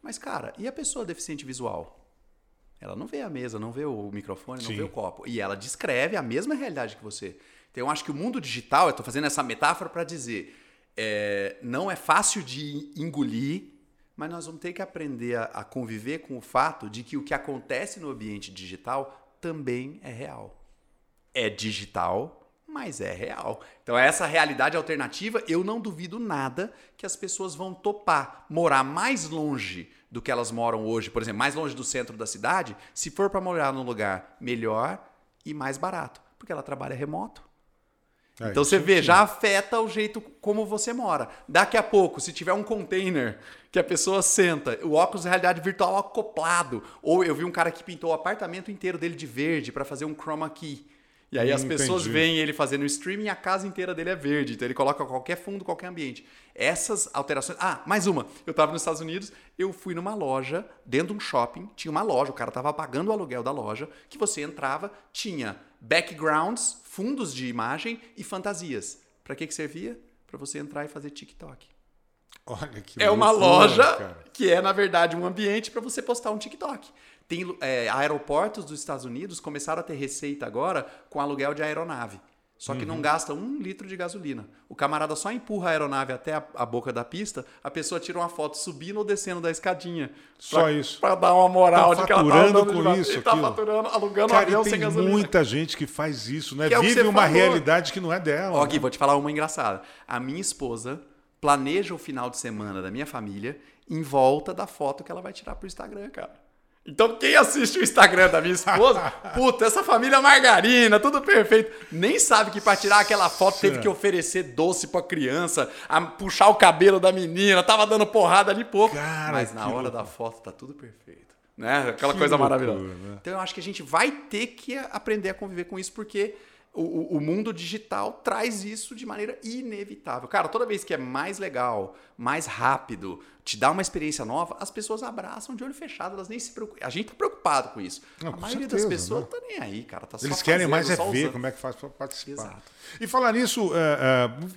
Mas cara, e a pessoa deficiente visual? Ela não vê a mesa, não vê o microfone, não Sim. vê o copo. E ela descreve a mesma realidade que você. Então eu acho que o mundo digital, eu estou fazendo essa metáfora para dizer, é, não é fácil de engolir, mas nós vamos ter que aprender a, a conviver com o fato de que o que acontece no ambiente digital também é real. É digital, mas é real. Então, essa realidade alternativa, eu não duvido nada que as pessoas vão topar morar mais longe do que elas moram hoje, por exemplo, mais longe do centro da cidade, se for para morar num lugar melhor e mais barato, porque ela trabalha remoto. É, Então você vê, sim. já afeta o jeito como você mora. Daqui a pouco, se tiver um container que a pessoa senta, o óculos de realidade virtual acoplado, ou eu vi um cara que pintou o apartamento inteiro dele de verde para fazer um chroma key. E aí as Hum, pessoas entendi. veem ele fazendo streaming e a casa inteira dele é verde. Então ele coloca qualquer fundo, qualquer ambiente. Essas alterações. Ah, mais uma. Eu estava nos Estados Unidos, eu fui numa loja, dentro de um shopping, tinha uma loja, o cara estava pagando o aluguel da loja, que você entrava, tinha backgrounds, fundos de imagem e fantasias. Para que, que servia? Para você entrar e fazer TikTok. Olha que É uma loucura, loja cara. que é, na verdade, um ambiente para você postar um TikTok. Tem é, aeroportos dos Estados Unidos começaram a ter receita agora com aluguel de aeronave. Só que Uhum. não gasta um litro de gasolina. O camarada só empurra a aeronave até a, a boca da pista, a pessoa tira uma foto subindo ou descendo da escadinha. Só Pra- isso. Pra dar uma moral Tá de que ela tá andando com devagar. isso, Ele tá aquilo. faturando, alugando um Cara, avião e tem sem gasolina. muita gente que faz isso, né? É Vive uma falou. realidade que não é dela. Ó, né? Gui, vou te falar uma engraçada. A minha esposa planeja o final de semana da minha família em volta da foto que ela vai tirar pro Instagram, cara. Então, quem assiste o Instagram da minha esposa, puta, essa família margarina, tudo perfeito, nem sabe que pra tirar aquela foto teve que oferecer doce pra criança, a- puxar o cabelo da menina, tava dando porrada ali pouco. Cara, Mas na hora louco. da foto tá tudo perfeito. Né? Aquela Que coisa loucura, maravilhosa. né? Então eu acho que a gente vai ter que aprender a conviver com isso, porque o, o- mundo digital traz isso de maneira inevitável. Cara, toda vez que é mais legal, mais rápido, te dá uma experiência nova, as pessoas abraçam de olho fechado, elas nem se preocupam. A gente tá preocupado com isso. Não, a com maioria certeza, das pessoas né? tá nem aí, cara. Tá Eles querem fazendo, mais é ver usando. como é que faz para participar. Exato. E falar nisso, é,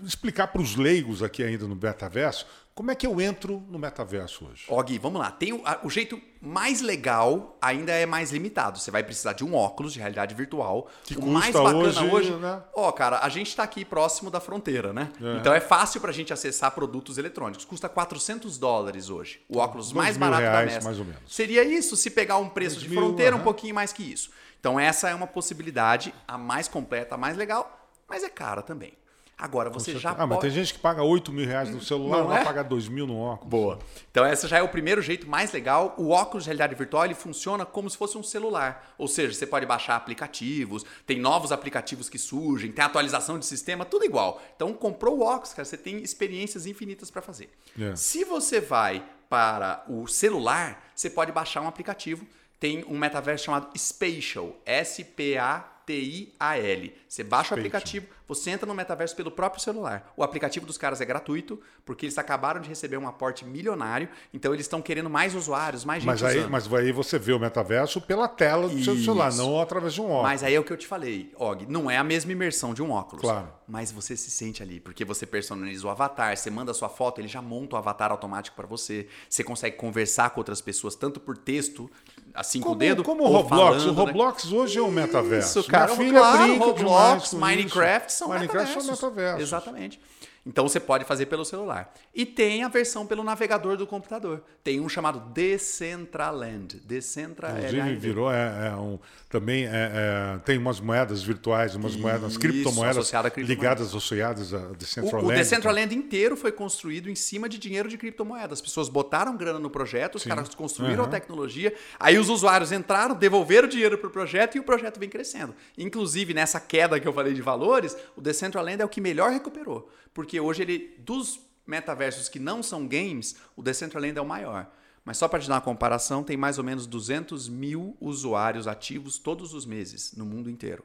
é, explicar para os leigos aqui ainda no metaverso, como é que eu entro no metaverso hoje? Ó, Gui, vamos lá. Tem o, a- o jeito mais legal ainda é mais limitado. Você vai precisar de um óculos de realidade virtual. Que o custa mais bacana hoje, hoje, né? ó, cara, a gente tá aqui próximo da fronteira, né? Então é fácil pra gente acessar produtos eletrônicos. Custa 400 dólares hoje. O óculos mais barato reais, da Mesa. mais ou menos. Seria isso se pegar um preço de mil, fronteira um aham. pouquinho mais que isso. Então essa é uma possibilidade, a mais completa, a mais legal, mas é cara também. Agora você já ah, mas tem gente que paga 8 mil reais no celular, Não vai é? pagar 2 mil no óculos. Boa. Então esse já é o primeiro jeito mais legal. O óculos de realidade virtual ele funciona como se fosse um celular. Ou seja, você pode baixar aplicativos, tem novos aplicativos que surgem, tem atualização de sistema, tudo igual. Então comprou o óculos, cara, você tem experiências infinitas para fazer. É. Se você vai para o celular, você pode baixar um aplicativo. Tem um metaverso chamado Spatial, S-P-A-T-I-A-L. Você baixa o Spatial. aplicativo, você entra no metaverso pelo próprio celular. O aplicativo dos caras é gratuito, porque eles acabaram de receber um aporte milionário, então eles estão querendo mais usuários, mais gente Mas aí, usando. mas aí você vê o metaverso pela tela do seu Isso. celular, não através de um óculos. Mas aí é o que eu te falei, Og, não é a mesma imersão de um óculos. Claro. Mas você se sente ali, porque você personaliza o avatar, você manda a sua foto, ele já monta o avatar automático para você. Você consegue conversar com outras pessoas, tanto por texto, assim com como, o dedo, como o ou Roblox. falando, o né? Roblox hoje é um metaverso. Isso, cara. Minha filha claro, demais Roblox, com Minecraft isso. São Minecraft metaversos. são metaversos. Exatamente. Então você pode fazer pelo celular. E tem a versão pelo navegador do computador. Tem um chamado Decentraland. Decentra Inclusive virou é, é um também é, é, tem umas moedas virtuais, umas moedas, Isso, criptomoedas associada a criptomoedas. ligadas, associadas a O, Decentraland. o Decentraland inteiro foi construído em cima de dinheiro de criptomoedas. As pessoas botaram grana no projeto, os Sim. caras construíram Aham. a tecnologia, aí os usuários entraram, devolveram o dinheiro pro projeto e o projeto vem crescendo. Inclusive, nessa queda que eu falei de valores, o Decentraland é o que melhor recuperou. Porque hoje ele, dos metaversos que não são games, o Decentraland é o maior. Mas só para te dar uma comparação, tem mais ou menos 200 mil usuários ativos todos os meses no mundo inteiro.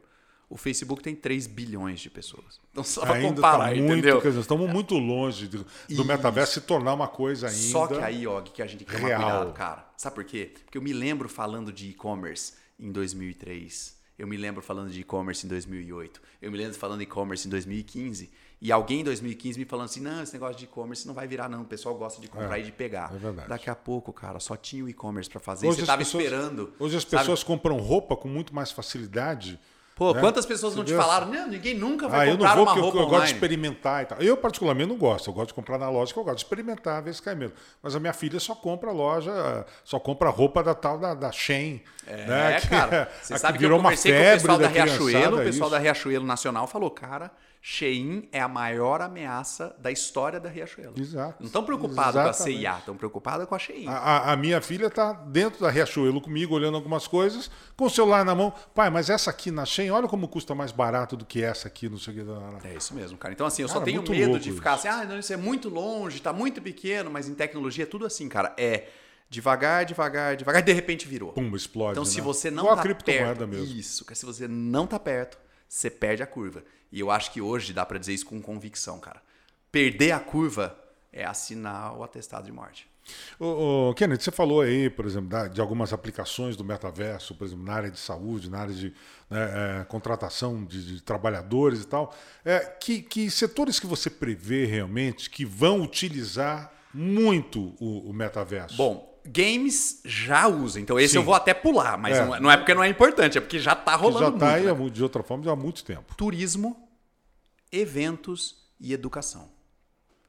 O Facebook tem 3 bilhões de pessoas. Então, só para Ainda comparar, tá muito, entendeu? dizer, estamos muito longe do, do metaverso se tornar uma coisa ainda. Só que aí, Og, que a gente tem que tomar real. cuidado, cara. Sabe por quê? Porque eu me lembro falando de e-commerce em 2003. Eu me lembro falando de e-commerce em 2008. Eu me lembro falando de e-commerce em 2015. E alguém em 2015 me falando assim: não, esse negócio de e-commerce não vai virar, não. O pessoal gosta de comprar É, e de pegar. é verdade. Daqui a pouco, cara, só tinha o e-commerce pra fazer. Hoje Você as tava pessoas- esperando. Hoje as sabe? pessoas compram roupa com muito mais facilidade. Pô, né? quantas pessoas Você não te falaram? Não, ninguém nunca vai Ah, eu não comprar vou uma porque eu, roupa eu gosto de experimentar e tal. Eu, particularmente, não gosto. Eu gosto de comprar na loja, que eu gosto de experimentar, ver se cai mesmo. Mas a minha filha só compra loja, só compra roupa da tal da, da Shein. É, né? Cara. Você que sabe que eu conversei com o pessoal da, da Riachuelo, o pessoal isso. da Riachuelo Nacional falou, cara, Shein é a maior ameaça da história da Riachuelo. Exato. Não estão preocupados com a. CIA, estão preocupados com a Shein. A, a- a minha filha está dentro da Riachuelo comigo, olhando algumas coisas, com o celular na mão. Pai, mas essa aqui na Shein, olha como custa mais barato do que essa aqui, não sei o que. É isso mesmo, cara. Então, assim, eu só Cara, tenho muito medo de isso. ficar assim, ah, não, isso é muito longe, tá muito pequeno, mas em tecnologia é tudo assim, cara. É devagar, devagar, devagar, e de repente virou. Pum, explode. Então, né? se você não Igual a tá criptomoeda perto, mesmo. isso, cara, se você não tá perto, você perde a curva. E eu acho que hoje dá pra dizer isso com convicção, cara. Perder a curva é assinar o atestado de morte. Ô, ô, Kenneth, você falou aí, por exemplo, de algumas aplicações do metaverso, por exemplo, na área de saúde, na área de né, é, contratação de, de trabalhadores e tal. É, que, que setores que você prevê realmente que vão utilizar muito o, o metaverso? Bom, games já usam. Então esse Sim. eu vou até pular, mas É. não, é- não é porque não é importante, é porque já tá que rolando já está né? de outra forma já há muito tempo. Turismo, eventos e educação.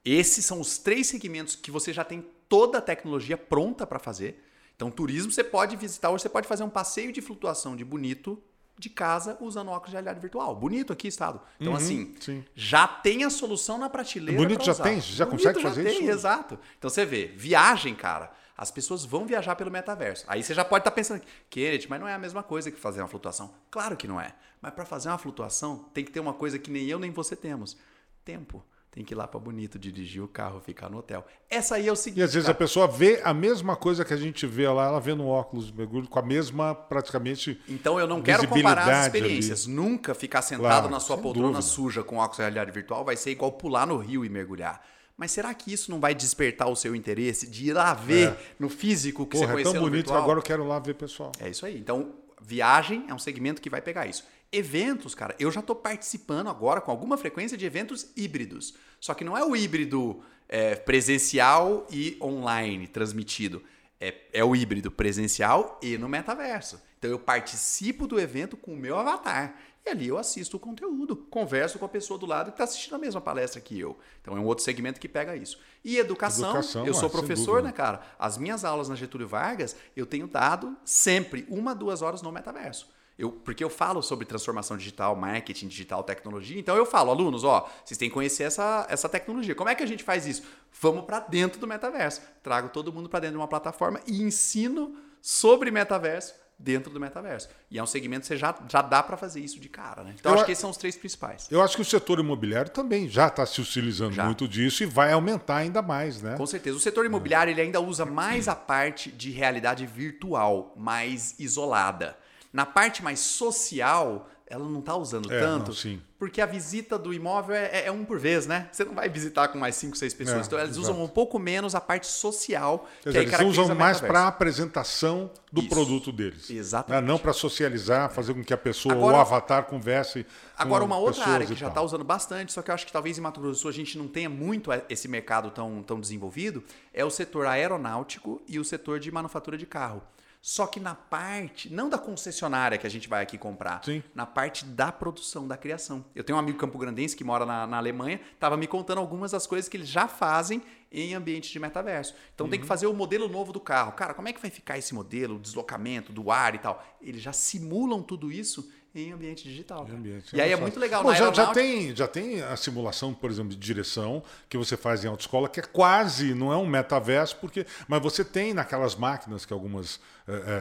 Esses são os três segmentos que você já tem toda a tecnologia pronta para fazer. Então, turismo você pode visitar, hoje você pode fazer um passeio de flutuação de bonito de casa usando óculos de realidade virtual. Bonito aqui, estado. Então, Uhum, assim, sim. já tem a solução na prateleira. Bonito já usar. tem? Já Bonito consegue já fazer tem, isso? Exato. Então você vê, viagem, cara. As pessoas vão viajar pelo metaverso. Aí você já pode estar pensando, Kenneth, mas não é a mesma coisa que fazer uma flutuação. Claro que não é. Mas para fazer uma flutuação, tem que ter uma coisa que nem eu nem você temos: tempo. Tem que ir lá para Bonito, dirigir o carro, ficar no hotel. Essa aí é o seguinte. E às vezes a cara. pessoa vê a mesma coisa que a gente vê lá, ela vê no óculos de mergulho, com a mesma, praticamente. Então eu não quero comparar as experiências. Nunca ficar sentado Claro, na sua poltrona dúvida. suja com óculos de realidade virtual vai ser igual pular no rio e mergulhar. Mas será que isso não vai despertar o seu interesse de ir lá ver É. no físico que Porra, você é conheceu tão no bonito, virtual? agora eu quero lá ver pessoal. É isso aí. Então, viagem é um segmento que vai pegar isso. Eventos, cara, eu já estou participando agora com alguma frequência de eventos híbridos. Só que não é o híbrido é, presencial e online transmitido. É, é o híbrido presencial e no metaverso. Então eu participo do evento com o meu avatar. E ali eu assisto o conteúdo, converso com a pessoa do lado que está assistindo a mesma palestra que eu. Então é um outro segmento que pega isso. E educação, Educação, eu sou sem professor, né, cara? As minhas aulas na Getúlio Vargas, eu tenho dado sempre uma, duas horas no metaverso. Eu, porque eu falo sobre transformação digital, marketing digital, tecnologia. Então eu falo, alunos, ó, vocês têm que conhecer essa, essa tecnologia. Como é que a gente faz isso? Vamos para dentro do metaverso. Trago todo mundo para dentro de uma plataforma e ensino sobre metaverso dentro do metaverso. E é um segmento que você já, já dá para fazer isso de cara, né? Então Eu acho que esses são os três principais. Eu acho que o setor imobiliário também já está se utilizando Já. muito disso e vai aumentar ainda mais, né? Com certeza. O setor imobiliário ele ainda usa mais a parte de realidade virtual, mais isolada. Na parte mais social, ela não está usando É, tanto, não, sim. porque a visita do imóvel é, é- é um por vez, né? Você não vai visitar com mais cinco, seis pessoas. É, então eles exato. usam um pouco menos a parte social, Quer que eles usam mais para a apresentação do Isso. produto deles. Exatamente. Né? Não para socializar, fazer com que a pessoa ou Agora- o avatar converse. com Agora, uma outra área que já está usando bastante, só que eu acho que talvez em Mato Grosso do Sul a gente não tenha muito esse mercado tão, tão desenvolvido, é o setor aeronáutico e o setor de manufatura de carro. Só que na parte, não da concessionária que a gente vai aqui comprar, Sim. na parte da produção, da criação. Eu tenho um amigo campograndense que mora na, na Alemanha, estava me contando algumas das coisas que eles já fazem em ambiente de metaverso. Então tem que fazer o modelo novo do carro. Cara, como é que vai ficar esse modelo, o deslocamento do ar e tal? Eles já simulam tudo isso em ambiente digital. cara. ambiente. E aí é muito legal. Bom, já, já tem, já tem a simulação, por exemplo, de direção que você faz em autoescola, que é quase, não é um metaverso, porque, mas você tem naquelas máquinas que alguns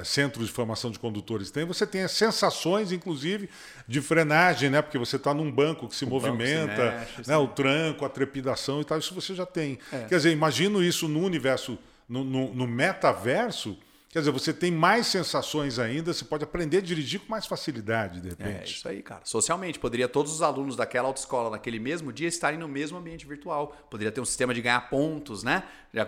centros de formação de condutores têm, você tem as sensações, inclusive, de frenagem, né? Porque você está num banco que se se movimenta, mexe, né? sim. o tranco, a trepidação e tal, isso você já tem. É. Quer dizer, imagino isso no universo, no, no- no metaverso. Quer dizer, você tem mais sensações ainda, você pode aprender a dirigir com mais facilidade, de É repente. isso aí, cara. Socialmente, poderia todos os alunos daquela autoescola naquele mesmo dia estarem no mesmo ambiente virtual. Poderia ter um sistema de ganhar pontos, né?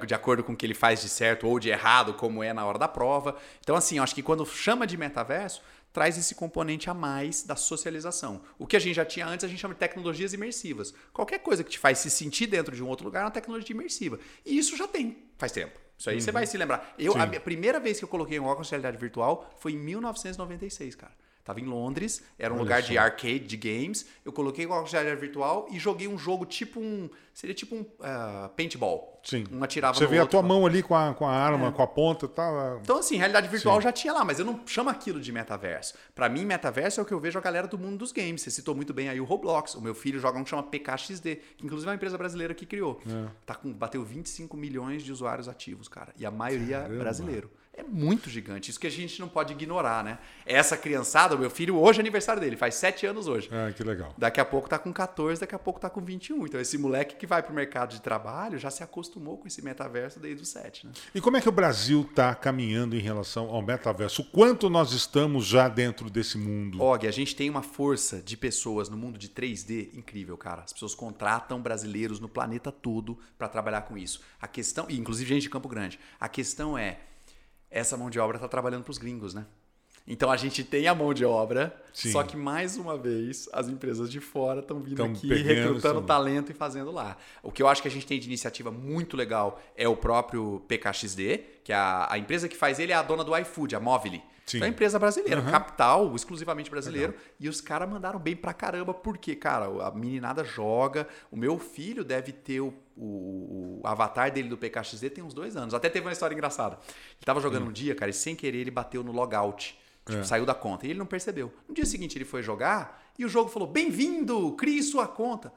De acordo com o que ele faz de certo ou de errado, como é na hora da prova. Então, assim, eu acho que quando chama de metaverso, traz esse componente a mais da socialização. O que a gente já tinha antes, a gente chama de tecnologias imersivas. Qualquer coisa que te faz se sentir dentro de um outro lugar é uma tecnologia imersiva. E isso já tem, faz tempo. Isso aí você vai se lembrar. Eu, Sim. a minha primeira vez que eu coloquei um óculos de realidade virtual foi em 1996, cara. Tava em Londres, era um Olha lugar só. de arcade, de games. Eu coloquei o de realidade virtual e joguei um jogo tipo um. Seria tipo um ah, paintball. Sim. Um atirava Você vê a outro. tua mão ali com a, com a arma, com a ponta e tal. Então, assim, realidade virtual Sim. já tinha lá, mas eu não chamo aquilo de metaverso. Pra mim, metaverso é o que eu vejo a galera do mundo dos games. Você citou muito bem aí o Roblox. O meu filho joga um que chama PKXD, que inclusive é uma empresa brasileira que criou. É. Tá com, bateu 25 milhões de usuários ativos, cara. E a maioria Caramba. brasileiro. É muito gigante. Isso que a gente não pode ignorar, né? Essa criançada, meu filho, hoje é aniversário dele, faz 7 anos hoje. Ah, que legal. Daqui a pouco tá com 14, daqui a pouco tá com 21. Então esse moleque que vai pro mercado de trabalho já se acostumou com esse metaverso desde os 7, né? E como é que o Brasil está caminhando em relação ao metaverso? O quanto nós estamos já dentro desse mundo? Og, a gente tem uma força de pessoas no mundo de 3D incrível, cara. As pessoas contratam brasileiros no planeta todo para trabalhar com isso. A questão, e inclusive gente de Campo Grande. A questão é, essa mão de obra tá trabalhando para os gringos, né? Então a gente tem a mão de obra, Sim. só que mais uma vez as empresas de fora estão vindo Tão aqui recrutando talento e fazendo lá. O que eu acho que a gente tem de iniciativa muito legal é o próprio PKXD, que a, a empresa que faz ele é a dona do iFood, a Movile. Sim. Então é empresa brasileira, Uhum. capital exclusivamente brasileiro. E os caras mandaram bem pra caramba, porque, cara, a meninada joga. O meu filho deve ter o, o- o avatar dele do PKXD tem uns dois anos. Até teve uma história engraçada. Ele tava jogando um dia, cara, e sem querer ele bateu no logout. Tipo, É. saiu da conta. E ele não percebeu. No dia seguinte ele foi jogar e o jogo falou: Bem-vindo, crie sua conta.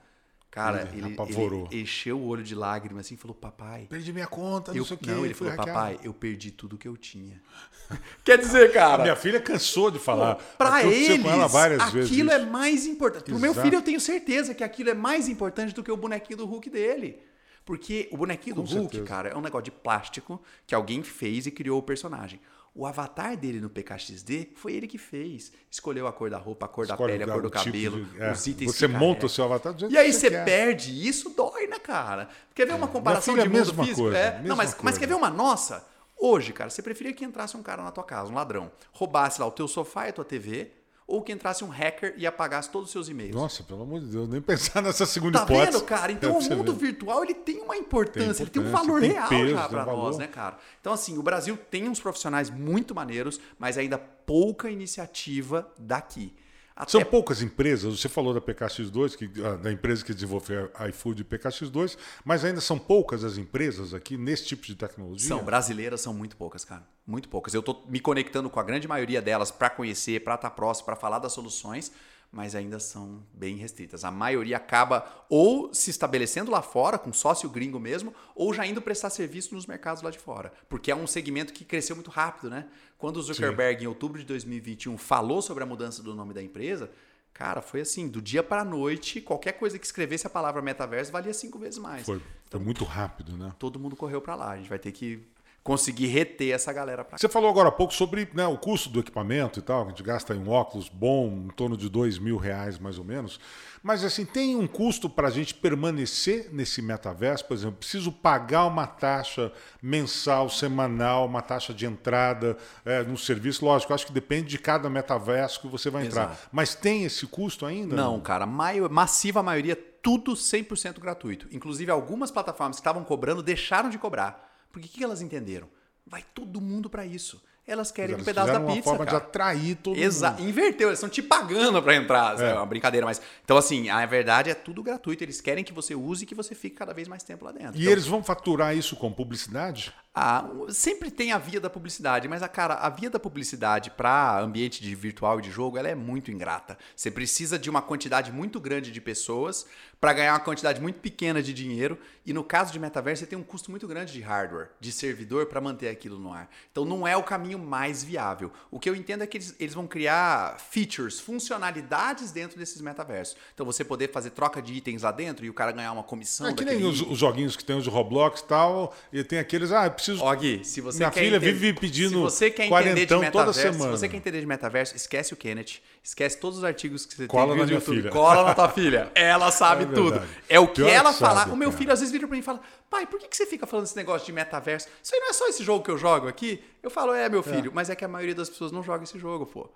Cara, Ele ele, apavorou. ele encheu o olho de lágrimas assim e falou: Papai, Perdi minha conta, não eu, sei o não, ele falou, hackeado. papai, eu perdi tudo que eu tinha. Quer dizer, A cara, minha filha cansou de falar. pra Aconteceu eles, ela várias vezes aquilo é mais importante. Pro meu Exato. filho, eu tenho certeza que aquilo é mais importante do que o bonequinho do Hulk dele. Porque o bonequinho Com do Hulk, certeza. cara, é um negócio de plástico que alguém fez e criou o personagem. O avatar dele no PKXD foi ele que fez. Escolheu a cor da roupa, a cor da Escolhe pele, a cor do tipo cabelo, de- é, os itens Você monta o seu avatar do jeito E aí que você quer. perde, isso dói, né, cara? Quer ver uma comparação de é a mundo mesma físico? coisa, é. Não, mas, coisa. mas quer ver uma nossa? Hoje, cara, você preferia que entrasse um cara na tua casa, um ladrão, roubasse lá o teu sofá e a tua TV, ou que entrasse um hacker e apagasse todos os seus e-mails? Nossa, pelo amor de Deus, nem pensar nessa segunda Tá hipótese. vendo, cara? Então É, o mundo virtual ele tem uma importância, ele tem um importância, valor tem real peso, tem valor. nós, né, cara? Então assim, o Brasil tem uns profissionais muito maneiros, mas ainda pouca iniciativa daqui. Até São poucas empresas, você falou da PKX2, que, ah, da empresa que desenvolveu a iFood e PKX2, mas ainda são poucas as empresas aqui nesse tipo de tecnologia? São brasileiras, são muito poucas, cara. Muito poucas. Eu tô me conectando com a grande maioria delas para conhecer, para estar próximo, para falar das soluções, mas ainda são bem restritas. A maioria acaba ou se estabelecendo lá fora, com sócio gringo mesmo, ou já indo prestar serviço nos mercados lá de fora. Porque é um segmento que cresceu muito rápido, né? Quando o Zuckerberg, em outubro de 2021, falou sobre a mudança do nome da empresa, cara, foi assim, do dia para a noite, qualquer coisa que escrevesse a palavra metaverso valia cinco vezes mais. Foi, foi muito rápido, né? Todo mundo correu para lá. A gente vai ter que conseguir reter essa galera para. Você falou agora há pouco sobre né, o custo do equipamento e tal, que a gente gasta em um óculos bom, em torno de dois mil reais mais ou menos. Mas assim, tem um custo para a gente permanecer nesse metaverso? Por exemplo, preciso pagar uma taxa mensal, semanal, uma taxa de entrada é, no serviço? Lógico, acho que depende de cada metaverso que você vai entrar. Exato. Mas tem esse custo ainda? Não, cara, mai- massiva maioria, tudo 100% gratuito. Inclusive, algumas plataformas que estavam cobrando deixaram de cobrar. Porque o que elas entenderam? Vai todo mundo para isso. Elas querem um Eles pedaço da fizeram uma pizza, forma cara. de atrair todo Exato. mundo. Inverteu, eles estão te pagando para entrar. É. É. uma brincadeira, mas. Então, assim, a verdade é tudo gratuito. Eles querem que você use e que você fique cada vez mais tempo lá dentro. E Então, eles vão faturar isso com publicidade? Ah, sempre tem a via da publicidade, mas a cara, a via da publicidade para ambiente de virtual e de jogo, ela é muito ingrata. Você precisa de uma quantidade muito grande de pessoas para ganhar uma quantidade muito pequena de dinheiro, e no caso de metaverso, você tem um custo muito grande de hardware, de servidor para manter aquilo no ar. Então não é o caminho mais viável. O que eu entendo é que eles, eles vão criar features, funcionalidades dentro desses metaversos. Então você poder fazer troca de itens lá dentro e o cara ganhar uma comissão É que nem os, os joguinhos que tem os Roblox e tal, e tem aqueles, ah, preciso. Ó, Gui, se você Minha quer filha entender- vive pedindo se você quer entender de toda metaverso, semana. Se você quer entender de metaverso, esquece o Kenneth, esquece todos os artigos que você Cola tem na no minha YouTube. filha. Cola na tua filha. Ela sabe É tudo. É o que Pior ela que falar. o meu cara. filho às vezes vira pra mim e fala: "Pai, por que que você fica falando esse negócio de metaverso? Isso aí não é só esse jogo que eu jogo aqui?" Eu falo: "É, meu filho, mas é que a maioria das pessoas não joga esse jogo, pô."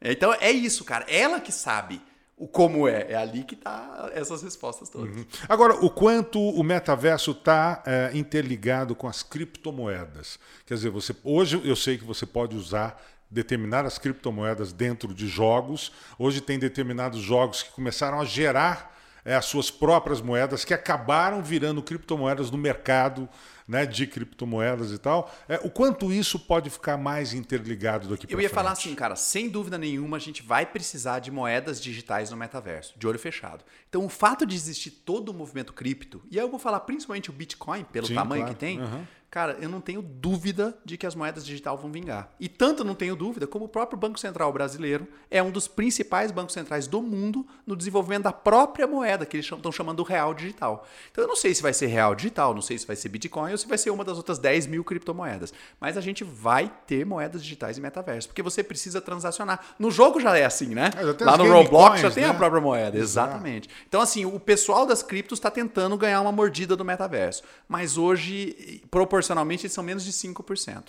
Então é isso, cara. Ela que sabe o como é. É ali que tá essas respostas todas. Agora, o quanto o metaverso está interligado com as criptomoedas? Quer dizer, você, hoje eu sei que você pode usar determinadas criptomoedas dentro de jogos. Hoje tem determinados jogos que começaram a gerar é, as suas próprias moedas que acabaram virando criptomoedas no mercado né, de criptomoedas e tal. É, o quanto isso pode ficar mais interligado daqui para Eu frente? ia falar assim, cara, sem dúvida nenhuma a gente vai precisar de moedas digitais no metaverso, de olho fechado. Então, o fato de existir todo o movimento cripto, e aí eu vou falar principalmente o Bitcoin, pelo Sim, tamanho claro. que tem, Uhum. cara, eu não tenho dúvida de que as moedas digitais vão vingar. E tanto não tenho dúvida como o próprio Banco Central brasileiro é um dos principais bancos centrais do mundo no desenvolvimento da própria moeda, que eles estão chamando do real digital. Então, eu não sei se vai ser real digital, não sei se vai ser Bitcoin ou se vai ser uma das outras 10 mil criptomoedas. Mas a gente vai ter moedas digitais em metaverso, porque você precisa transacionar. No jogo já é assim, né? Já Lá no Roblox já coins, tem né? a própria moeda, Exato. exatamente. Então, assim, o pessoal das criptos está tentando ganhar uma mordida do metaverso. Mas hoje, proporcionalmente, eles são menos de 5%.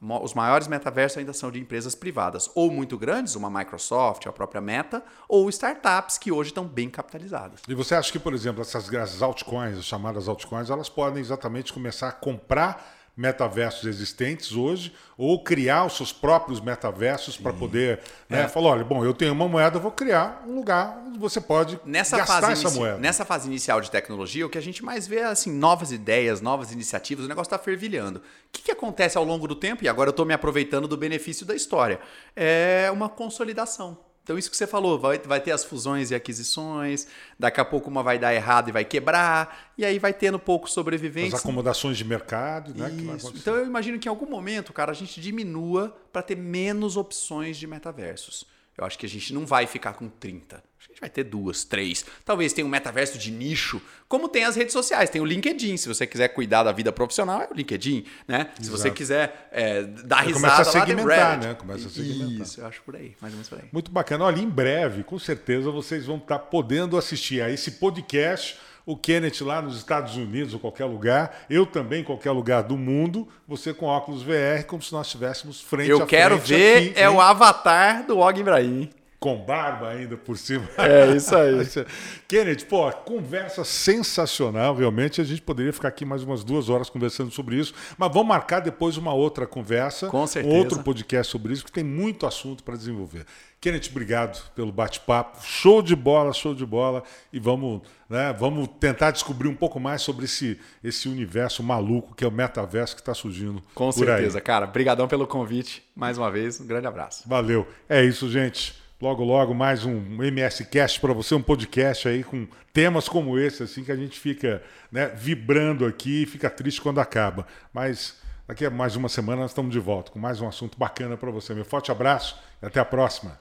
Os maiores metaversos ainda são de empresas privadas, ou muito grandes, uma Microsoft, a própria Meta, ou startups que hoje estão bem capitalizadas. E você acha que, por exemplo, essas as altcoins, as chamadas altcoins, elas podem exatamente começar a comprar metaversos existentes hoje, ou criar os seus próprios metaversos para poder. Né, é. Falar, olha, bom, eu tenho uma moeda, vou criar um lugar onde você pode nessa gastar fase essa moeda. Nessa fase inicial de tecnologia, o que a gente mais vê é assim, novas ideias, novas iniciativas, o negócio está fervilhando. O que, que acontece ao longo do tempo? E agora eu estou me aproveitando do benefício da história. É uma consolidação. Então, isso que você falou, vai, vai ter as fusões e aquisições, daqui a pouco uma vai dar errado e vai quebrar, e aí vai tendo pouco sobrevivência. As acomodações de mercado, né? Então, eu imagino que em algum momento, cara, a gente diminua para ter menos opções de metaversos. Eu acho que a gente não vai ficar com 30 gente vai ter duas, três. Talvez tenha um metaverso de nicho, como tem as redes sociais. Tem o LinkedIn. Se você quiser cuidar da vida profissional, é o LinkedIn. Né? Exato. Se você quiser é, dar você risada começa a segmentar, né? Começa a segmentar. Isso, eu acho por aí, mais ou menos por aí. Muito bacana. Olha, em breve, com certeza, vocês vão estar podendo assistir a esse podcast o Kenneth lá nos Estados Unidos ou qualquer lugar, eu também em qualquer lugar do mundo, você com óculos VR, como se nós estivéssemos frente eu a frente. Eu quero ver, aqui, é hein? o avatar do Og Ibrahim com barba ainda por cima. É isso aí. Kennedy, pô, conversa sensacional, realmente. A gente poderia ficar aqui mais umas duas horas conversando sobre isso, mas vamos marcar depois uma outra conversa, com certeza. outro podcast sobre isso, que tem muito assunto para desenvolver. Kenneth, obrigado pelo bate-papo. Show de bola, show de bola. E vamos, né, vamos tentar descobrir um pouco mais sobre esse, esse universo maluco que é o metaverso que está surgindo. Com certeza, aí. cara. Obrigadão pelo convite. Mais uma vez, um grande abraço. Valeu. É isso, gente. Logo, logo, mais um MS Cast para você, um podcast aí com temas como esse, assim, que a gente fica né, vibrando aqui e fica triste quando acaba. Mas daqui a mais uma semana nós estamos de volta com mais um assunto bacana para você. Meu forte abraço e até a próxima.